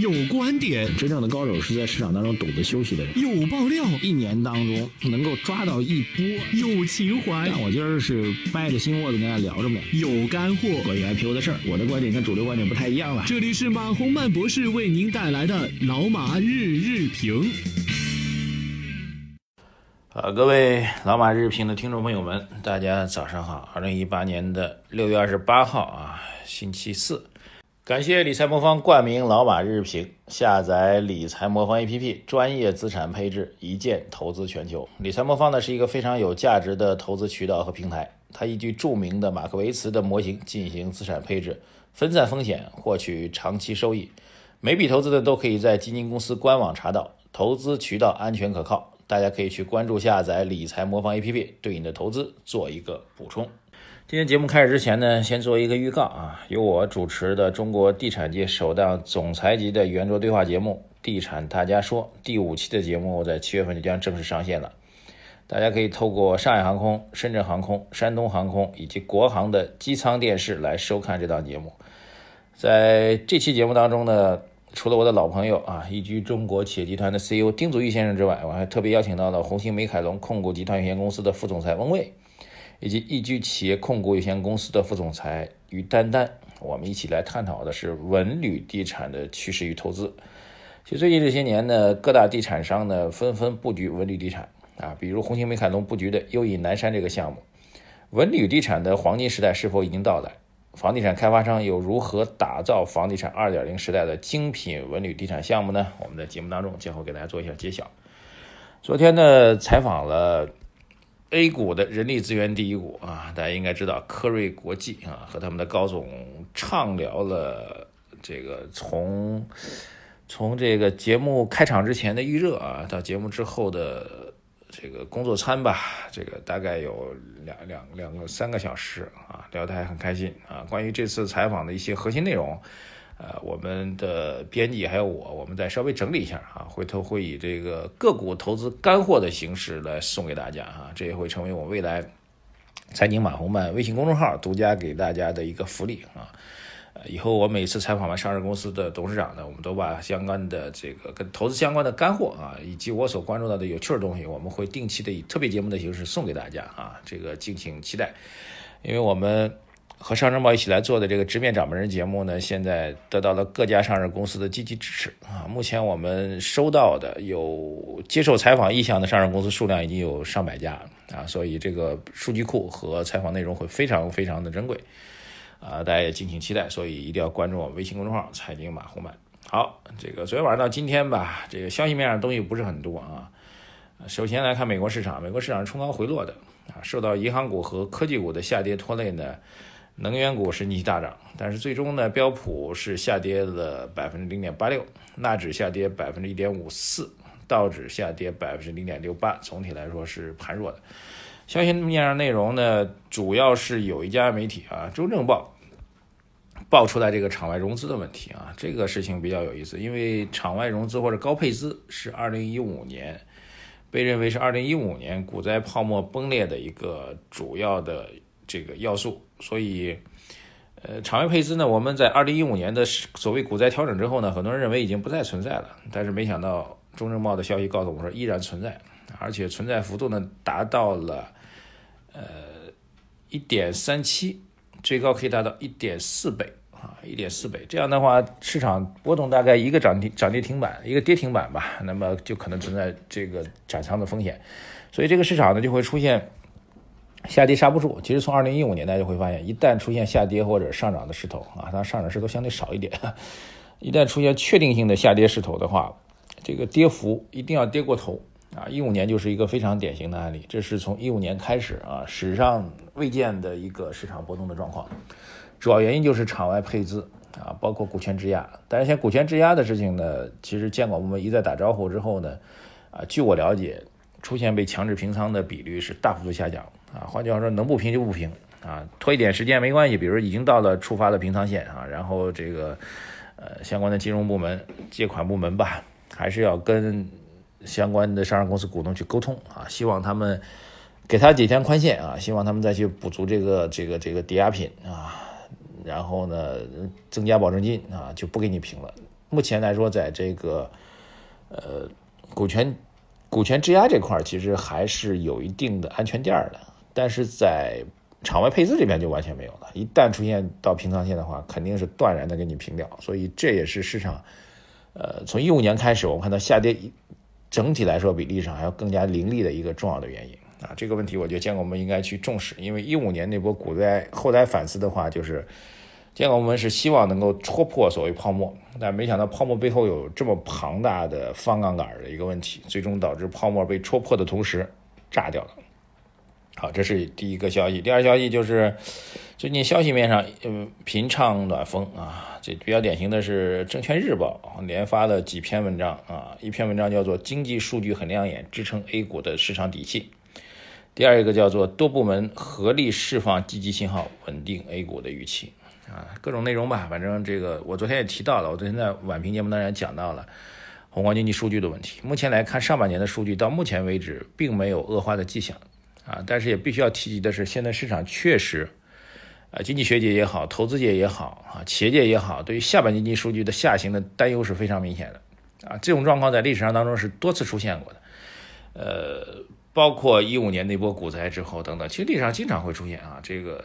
有观点，真正的高手是在市场当中懂得休息的人。有爆料，一年当中能够抓到一波。有情怀，但我今儿是掰着心窝子跟大家聊着呢。有干货，关于 IPO 的事儿，我的观点跟主流观点不太一样了。这里是马洪曼博士为您带来的老马日日评。呃，各位老马日评的听众朋友们，大家早上好。二零一八年的六月二十八号啊，星期四。感谢理财魔方冠名老马日评，下载理财魔方 APP，专业资产配置，一键投资全球。理财魔方呢是一个非常有价值的投资渠道和平台，它依据著名的马克维茨的模型进行资产配置，分散风险，获取长期收益。每笔投资呢都可以在基金公司官网查到，投资渠道安全可靠，大家可以去关注下载理财魔方 APP，对你的投资做一个补充。今天节目开始之前呢，先做一个预告啊，由我主持的中国地产界首档总裁级的圆桌对话节目《地产大家说》第五期的节目在七月份就将正式上线了。大家可以透过上海航空、深圳航空、山东航空以及国航的机舱电视来收看这档节目。在这期节目当中呢，除了我的老朋友啊，易居中国企业集团的 CEO 丁祖昱先生之外，我还特别邀请到了红星美凯龙控股集团有限公司的副总裁翁卫。以及易居企业控股有限公司的副总裁于丹丹，我们一起来探讨的是文旅地产的趋势与投资。其实最近这些年呢，各大地产商呢纷纷布局文旅地产啊，比如红星美凯龙布局的优隐南山这个项目。文旅地产的黄金时代是否已经到来？房地产开发商又如何打造房地产二点零时代的精品文旅地产项目呢？我们在节目当中今后给大家做一下揭晓。昨天呢，采访了。A 股的人力资源第一股啊，大家应该知道科瑞国际啊，和他们的高总畅聊了这个从从这个节目开场之前的预热啊，到节目之后的这个工作餐吧，这个大概有两两两个三个小时啊，聊得还很开心啊。关于这次采访的一些核心内容。呃，我们的编辑还有我，我们再稍微整理一下啊，回头会以这个个股投资干货的形式来送给大家啊，这也会成为我未来财经马红漫微信公众号独家给大家的一个福利啊。呃，以后我每次采访完上市公司的董事长呢，我们都把相关的这个跟投资相关的干货啊，以及我所关注到的有趣的东西，我们会定期的以特别节目的形式送给大家啊，这个敬请期待，因为我们。和上证报一起来做的这个直面掌门人节目呢，现在得到了各家上市公司的积极支持啊。目前我们收到的有接受采访意向的上市公司数量已经有上百家啊，所以这个数据库和采访内容会非常非常的珍贵啊，大家也敬请期待。所以一定要关注我们微信公众号“财经马红漫”。好，这个昨天晚上到今天吧，这个消息面上东西不是很多啊。首先来看美国市场，美国市场冲高回落的啊，受到银行股和科技股的下跌拖累呢。能源股是逆大涨，但是最终呢，标普是下跌了百分之零点八六，纳指下跌百分之一点五四，道指下跌百分之零点六八，总体来说是盘弱的。消息面上内容呢，主要是有一家媒体啊，《中证报》爆出来这个场外融资的问题啊，这个事情比较有意思，因为场外融资或者高配资是二零一五年被认为是二零一五年股灾泡沫崩裂的一个主要的这个要素。所以，呃，场外配资呢，我们在二零一五年的所谓股灾调整之后呢，很多人认为已经不再存在了。但是没想到，中证报的消息告诉我们说，依然存在，而且存在幅度呢达到了呃一点三七，最高可以达到一点四倍啊，一点四倍。这样的话，市场波动大概一个涨停涨跌停板，一个跌停板吧，那么就可能存在这个斩仓的风险。所以这个市场呢就会出现。下跌刹不住，其实从二零一五年大家就会发现，一旦出现下跌或者上涨的势头啊，它上涨势头相对少一点。一旦出现确定性的下跌势头的话，这个跌幅一定要跌过头啊！一五年就是一个非常典型的案例，这是从一五年开始啊，史上未见的一个市场波动的状况。主要原因就是场外配资啊，包括股权质押。但是像股权质押的事情呢，其实监管部门一再打招呼之后呢，啊，据我了解，出现被强制平仓的比率是大幅度下降。啊，换句话说，能不平就不平啊，拖一点时间没关系。比如已经到了触发的平仓线啊，然后这个呃相关的金融部门、借款部门吧，还是要跟相关的上市公司股东去沟通啊，希望他们给他几天宽限啊，希望他们再去补足这个这个这个抵押品啊，然后呢增加保证金啊，就不给你平了。目前来说，在这个呃股权股权质押这块，其实还是有一定的安全垫的，但是在场外配资这边就完全没有了。一旦出现到平仓线的话，肯定是断然的给你平掉。所以这也是市场呃从一五年开始，我们看到下跌整体来说比历史上还要更加凌厉的一个重要的原因。啊，这个问题我觉得监管部门应该去重视，因为一五年那波股灾后来反思的话，就是监管部门是希望能够戳破所谓泡沫，但没想到泡沫背后有这么庞大的方杠杆的一个问题，最终导致泡沫被戳破的同时炸掉了。好，这是第一个消息。第二消息就是最近消息面上，嗯，频畅暖风啊，这比较典型的是《证券日报》连发了几篇文章啊，一篇文章叫做《经济数据很亮眼，支撑 A 股的市场底气》。第二一个叫做多部门合力释放积极信号，稳定 A 股的预期啊，各种内容吧，反正这个我昨天也提到了，我昨天在晚评节目当中也讲到了宏观经济数据的问题。目前来看，上半年的数据到目前为止并没有恶化的迹象啊，但是也必须要提及的是，现在市场确实啊，经济学界也好，投资界也好啊，企业界也好，对于下半年经济数据的下行的担忧是非常明显的啊，这种状况在历史上当中是多次出现过的，呃。包括一五年那波股灾之后等等，其实历史上经常会出现啊，这个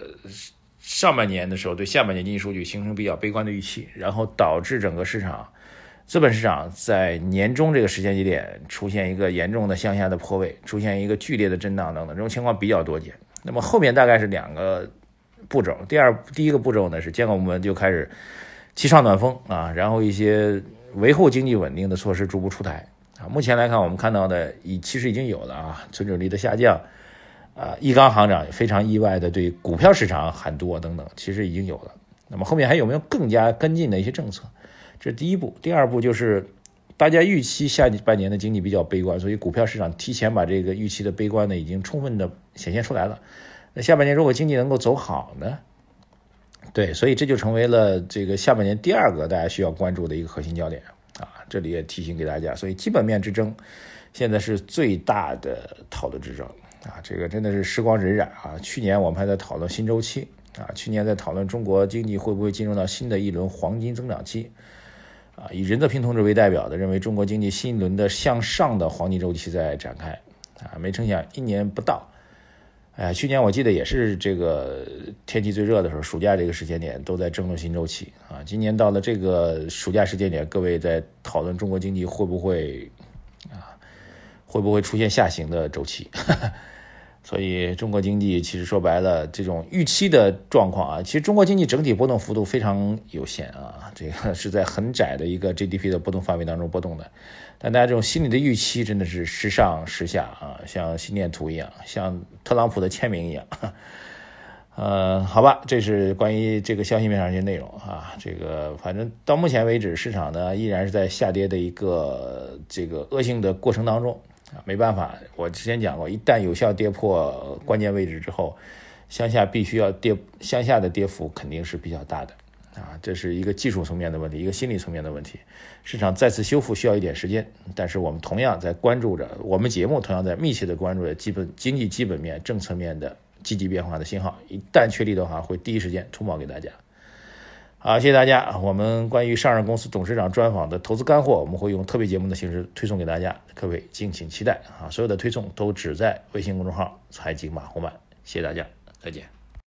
上半年的时候对下半年经济数据形成比较悲观的预期，然后导致整个市场资本市场在年终这个时间节点出现一个严重的向下的破位，出现一个剧烈的震荡等等，这种情况比较多见。那么后面大概是两个步骤，第二第一个步骤呢是监管部门就开始气上暖风啊，然后一些维护经济稳定的措施逐步出台。啊，目前来看，我们看到的已其实已经有了啊，存准率的下降，啊，易纲行长非常意外的对股票市场喊多等等，其实已经有了。那么后面还有没有更加跟进的一些政策？这是第一步。第二步就是大家预期下半年的经济比较悲观，所以股票市场提前把这个预期的悲观呢已经充分的显现出来了。那下半年如果经济能够走好呢？对，所以这就成为了这个下半年第二个大家需要关注的一个核心焦点啊。这里也提醒给大家，所以基本面之争现在是最大的讨论之争啊！这个真的是时光荏苒啊！去年我们还在讨论新周期啊，去年在讨论中国经济会不会进入到新的一轮黄金增长期啊，以任泽平同志为代表的认为中国经济新一轮的向上的黄金周期在展开啊，没成想一年不到。哎，去年我记得也是这个天气最热的时候，暑假这个时间点都在争论新周期啊。今年到了这个暑假时间点，各位在讨论中国经济会不会啊，会不会出现下行的周期？所以中国经济其实说白了，这种预期的状况啊，其实中国经济整体波动幅度非常有限啊，这个是在很窄的一个 GDP 的波动范围当中波动的。但大家这种心理的预期真的是时上时下啊，像心电图一样，像特朗普的签名一样。呃，好吧，这是关于这个消息面上一些内容啊。这个反正到目前为止，市场呢依然是在下跌的一个这个恶性的过程当中。没办法，我之前讲过，一旦有效跌破关键位置之后，向下必须要跌，向下的跌幅肯定是比较大的。啊，这是一个技术层面的问题，一个心理层面的问题。市场再次修复需要一点时间，但是我们同样在关注着，我们节目同样在密切的关注着基本经济基本面、政策面的积极变化的信号。一旦确立的话，会第一时间通报给大家。好，谢谢大家。我们关于上市公司董事长专访的投资干货，我们会用特别节目的形式推送给大家，各位敬请期待啊！所有的推送都只在微信公众号“财经马红漫”。谢谢大家，再见。